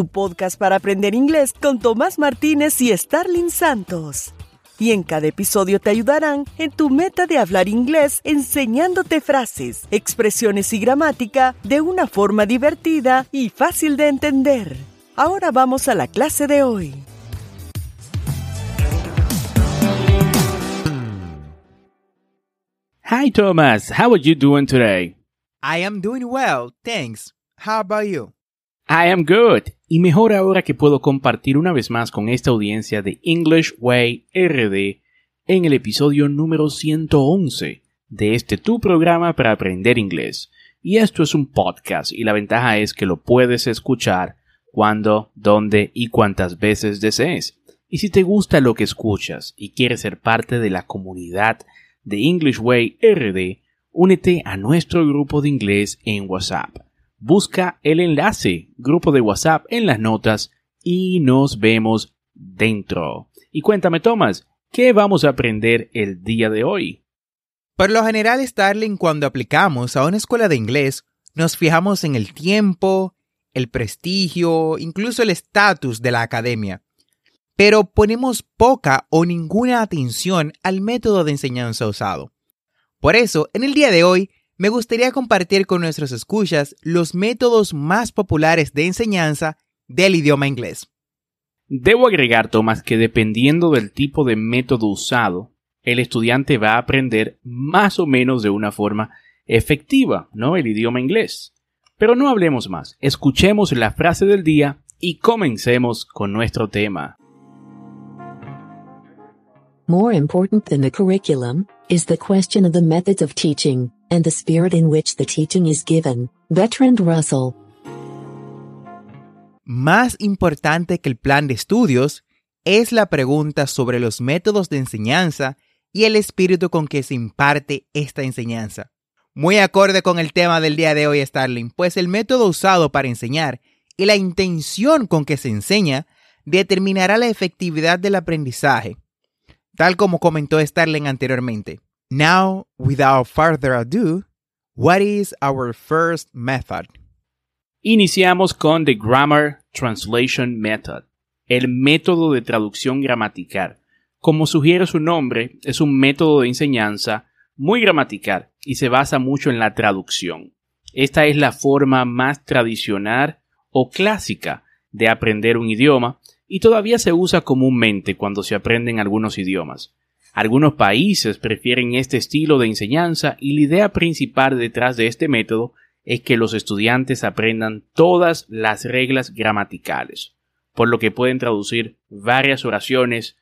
tu podcast para aprender inglés con Tomás Martínez y Starling Santos. Y en cada episodio te ayudarán en tu meta de hablar inglés enseñándote frases, expresiones y gramática de una forma divertida y fácil de entender. Ahora vamos a la clase de hoy. Hi Thomas, how are you doing today? I am doing well, thanks. How about you? I am good. Y mejor ahora que puedo compartir una vez más con esta audiencia de English Way RD en el episodio número 111 de este tu programa para aprender inglés. Y esto es un podcast y la ventaja es que lo puedes escuchar cuando, dónde y cuántas veces desees. Y si te gusta lo que escuchas y quieres ser parte de la comunidad de English Way RD, únete a nuestro grupo de inglés en WhatsApp busca el enlace, grupo de WhatsApp en las notas y nos vemos dentro. Y cuéntame, Thomas, ¿qué vamos a aprender el día de hoy? Por lo general, Starling, cuando aplicamos a una escuela de inglés, nos fijamos en el tiempo, el prestigio, incluso el estatus de la academia. Pero ponemos poca o ninguna atención al método de enseñanza usado. Por eso, en el día de hoy, me gustaría compartir con nuestros escuchas los métodos más populares de enseñanza del idioma inglés. Debo agregar, Tomás, que dependiendo del tipo de método usado, el estudiante va a aprender más o menos de una forma efectiva, ¿no? El idioma inglés. Pero no hablemos más, escuchemos la frase del día y comencemos con nuestro tema. More important than the curriculum is the question of the methods of teaching and the spirit in which the teaching is given. Bertrand Russell. Más importante que el plan de estudios es la pregunta sobre los métodos de enseñanza y el espíritu con que se imparte esta enseñanza. Muy acorde con el tema del día de hoy, Starling, pues el método usado para enseñar y la intención con que se enseña determinará la efectividad del aprendizaje, tal como comentó Starling anteriormente. Now, without further ado, what is our first method? Iniciamos con the Grammar Translation Method, el método de traducción gramatical. Como sugiere su nombre, es un método de enseñanza muy gramatical y se basa mucho en la traducción. Esta es la forma más tradicional o clásica de aprender un idioma y todavía se usa comúnmente cuando se aprenden algunos idiomas. Algunos países prefieren este estilo de enseñanza y la idea principal detrás de este método es que los estudiantes aprendan todas las reglas gramaticales, por lo que pueden traducir varias oraciones.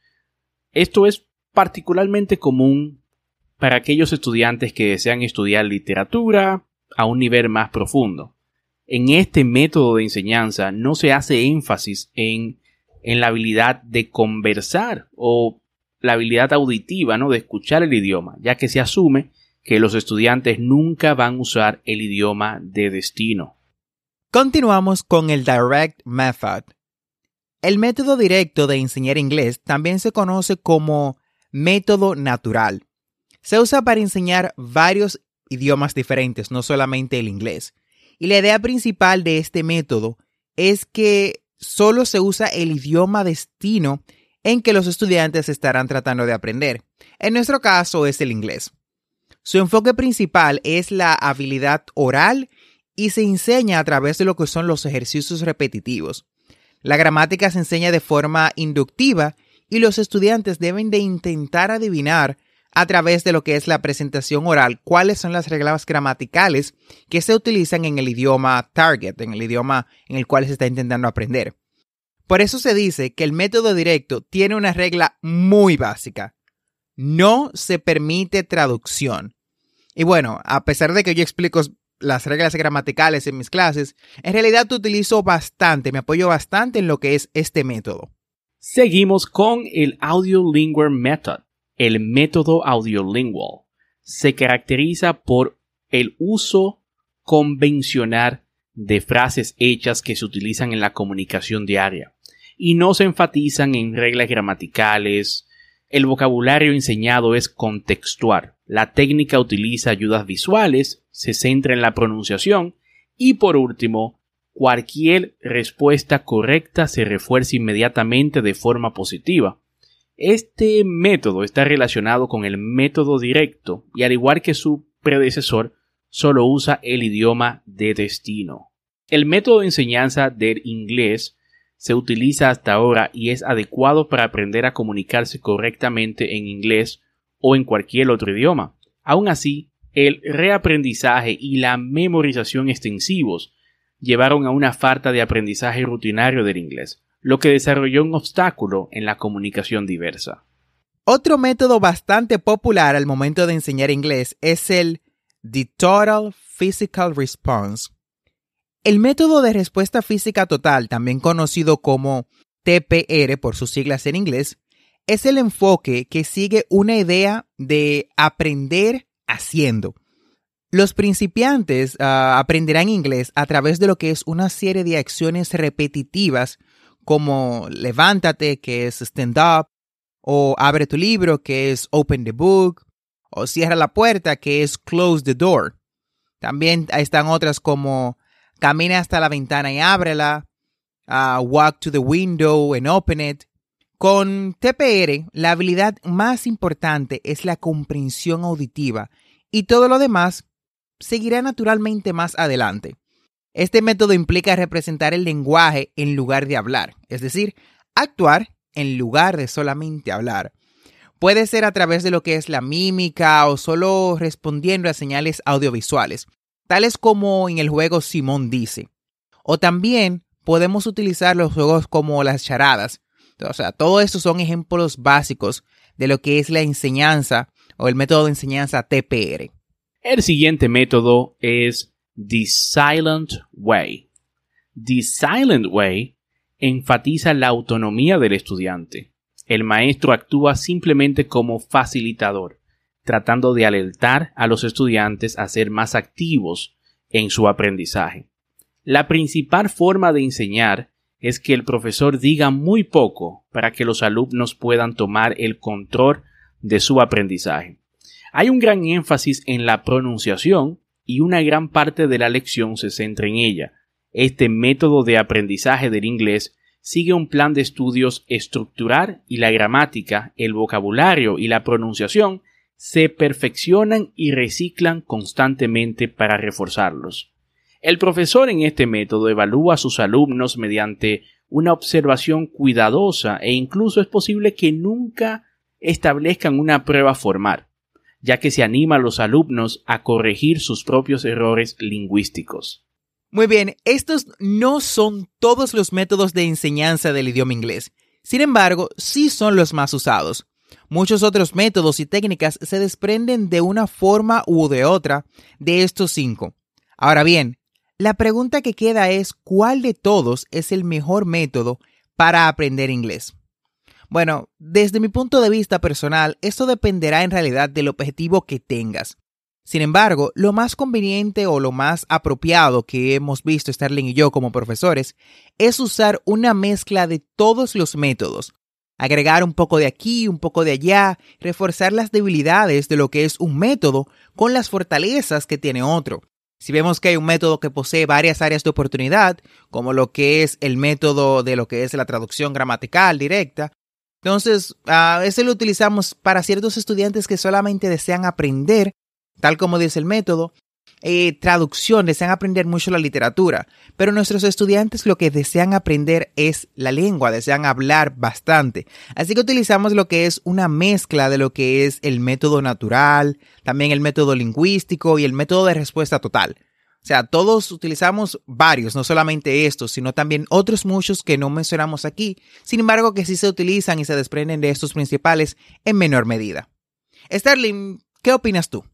Esto es particularmente común para aquellos estudiantes que desean estudiar literatura a un nivel más profundo. En este método de enseñanza no se hace énfasis en, en la habilidad de conversar o la habilidad auditiva, ¿no? De escuchar el idioma, ya que se asume que los estudiantes nunca van a usar el idioma de destino. Continuamos con el Direct Method. El método directo de enseñar inglés también se conoce como método natural. Se usa para enseñar varios idiomas diferentes, no solamente el inglés. Y la idea principal de este método es que solo se usa el idioma destino en que los estudiantes estarán tratando de aprender. En nuestro caso es el inglés. Su enfoque principal es la habilidad oral y se enseña a través de lo que son los ejercicios repetitivos. La gramática se enseña de forma inductiva y los estudiantes deben de intentar adivinar a través de lo que es la presentación oral cuáles son las reglas gramaticales que se utilizan en el idioma target, en el idioma en el cual se está intentando aprender. Por eso se dice que el método directo tiene una regla muy básica. No se permite traducción. Y bueno, a pesar de que yo explico las reglas gramaticales en mis clases, en realidad utilizo bastante, me apoyo bastante en lo que es este método. Seguimos con el Audiolingual Method. El método audiolingual se caracteriza por el uso convencional de frases hechas que se utilizan en la comunicación diaria y no se enfatizan en reglas gramaticales. El vocabulario enseñado es contextual. La técnica utiliza ayudas visuales, se centra en la pronunciación y por último, cualquier respuesta correcta se refuerza inmediatamente de forma positiva. Este método está relacionado con el método directo y al igual que su predecesor, solo usa el idioma de destino. El método de enseñanza del inglés se utiliza hasta ahora y es adecuado para aprender a comunicarse correctamente en inglés o en cualquier otro idioma. Aún así, el reaprendizaje y la memorización extensivos llevaron a una falta de aprendizaje rutinario del inglés, lo que desarrolló un obstáculo en la comunicación diversa. Otro método bastante popular al momento de enseñar inglés es el The Total Physical Response. El método de respuesta física total, también conocido como TPR por sus siglas en inglés, es el enfoque que sigue una idea de aprender haciendo. Los principiantes ah, aprenderán inglés a través de lo que es una serie de acciones repetitivas como levántate, que es stand up, o abre tu libro, que es open the book, o cierra la puerta, que es close the door. También están otras como camina hasta la ventana y ábrela, uh, walk to the window and open it. Con TPR, la habilidad más importante es la comprensión auditiva y todo lo demás seguirá naturalmente más adelante. Este método implica representar el lenguaje en lugar de hablar, es decir, actuar en lugar de solamente hablar. Puede ser a través de lo que es la mímica o solo respondiendo a señales audiovisuales, tales como en el juego Simón dice. O también podemos utilizar los juegos como las charadas. O sea, todo esto son ejemplos básicos de lo que es la enseñanza o el método de enseñanza TPR. El siguiente método es The Silent Way. The Silent Way enfatiza la autonomía del estudiante. El maestro actúa simplemente como facilitador, tratando de alertar a los estudiantes a ser más activos en su aprendizaje. La principal forma de enseñar es que el profesor diga muy poco para que los alumnos puedan tomar el control de su aprendizaje. Hay un gran énfasis en la pronunciación y una gran parte de la lección se centra en ella. Este método de aprendizaje del inglés sigue un plan de estudios estructural y la gramática, el vocabulario y la pronunciación se perfeccionan y reciclan constantemente para reforzarlos. El profesor en este método evalúa a sus alumnos mediante una observación cuidadosa e incluso es posible que nunca establezcan una prueba formal ya que se anima a los alumnos a corregir sus propios errores lingüísticos. Muy bien, estos no son todos los métodos de enseñanza del idioma inglés. Sin embargo, sí son los más usados. Muchos otros métodos y técnicas se desprenden de una forma u de otra de estos cinco. Ahora bien, la pregunta que queda es cuál de todos es el mejor método para aprender inglés. Bueno, desde mi punto de vista personal, esto dependerá en realidad del objetivo que tengas. Sin embargo, lo más conveniente o lo más apropiado que hemos visto Starling y yo como profesores es usar una mezcla de todos los métodos. Agregar un poco de aquí, un poco de allá, reforzar las debilidades de lo que es un método con las fortalezas que tiene otro. Si vemos que hay un método que posee varias áreas de oportunidad, como lo que es el método de lo que es la traducción gramatical directa, entonces, a ese lo utilizamos para ciertos estudiantes que solamente desean aprender, tal como dice el método, eh, traducción, desean aprender mucho la literatura, pero nuestros estudiantes lo que desean aprender es la lengua, desean hablar bastante. Así que utilizamos lo que es una mezcla de lo que es el método natural, también el método lingüístico y el método de respuesta total. O sea, todos utilizamos varios, no solamente estos, sino también otros muchos que no mencionamos aquí, sin embargo que sí se utilizan y se desprenden de estos principales en menor medida. Sterling, ¿qué opinas tú?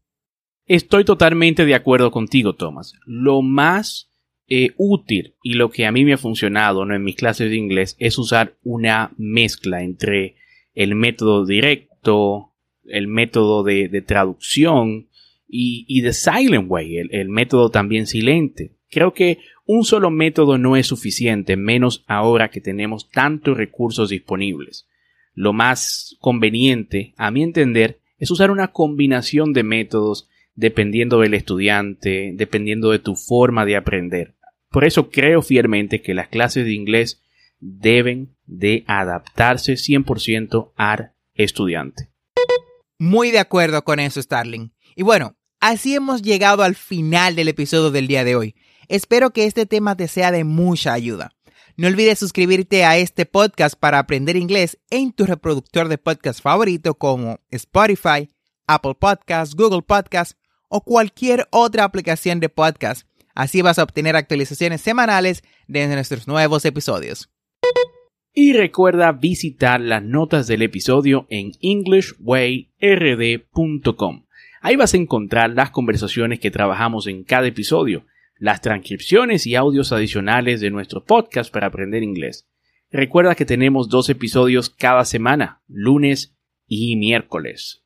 Estoy totalmente de acuerdo contigo, Thomas. Lo más eh, útil y lo que a mí me ha funcionado ¿no? en mis clases de inglés es usar una mezcla entre el método directo, el método de, traducción y, The Silent Way, el método también silente. Creo que un solo método no es suficiente, menos ahora que tenemos tantos recursos disponibles. Lo más conveniente, a mi entender, es usar una combinación de métodos dependiendo del estudiante, dependiendo de tu forma de aprender. Por eso creo fielmente que las clases de inglés deben de adaptarse 100% al estudiante. Muy de acuerdo con eso, Starling. Y bueno, así hemos llegado al final del episodio del día de hoy. Espero que este tema te sea de mucha ayuda. No olvides suscribirte a este podcast para aprender inglés en tu reproductor de podcast favorito como Spotify, Apple Podcasts, Google Podcasts o cualquier otra aplicación de podcast. Así vas a obtener actualizaciones semanales de nuestros nuevos episodios. Y recuerda visitar las notas del episodio en englishwayrd.com. Ahí vas a encontrar las conversaciones que trabajamos en cada episodio, las transcripciones y audios adicionales de nuestro podcast para aprender inglés. Recuerda que tenemos dos episodios cada semana, lunes y miércoles.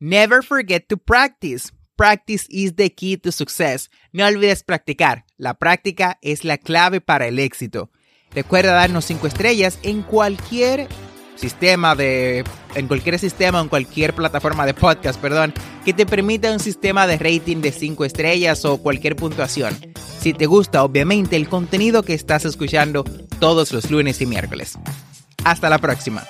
Never forget to practice. Practice is the key to success. No olvides practicar. La práctica es la clave para el éxito. Recuerda darnos 5 estrellas en cualquier sistema de en cualquier sistema en cualquier plataforma de podcast, perdón, que te permita un sistema de rating de 5 estrellas o cualquier puntuación. Si te gusta, obviamente, el contenido que estás escuchando todos los lunes y miércoles. Hasta la próxima.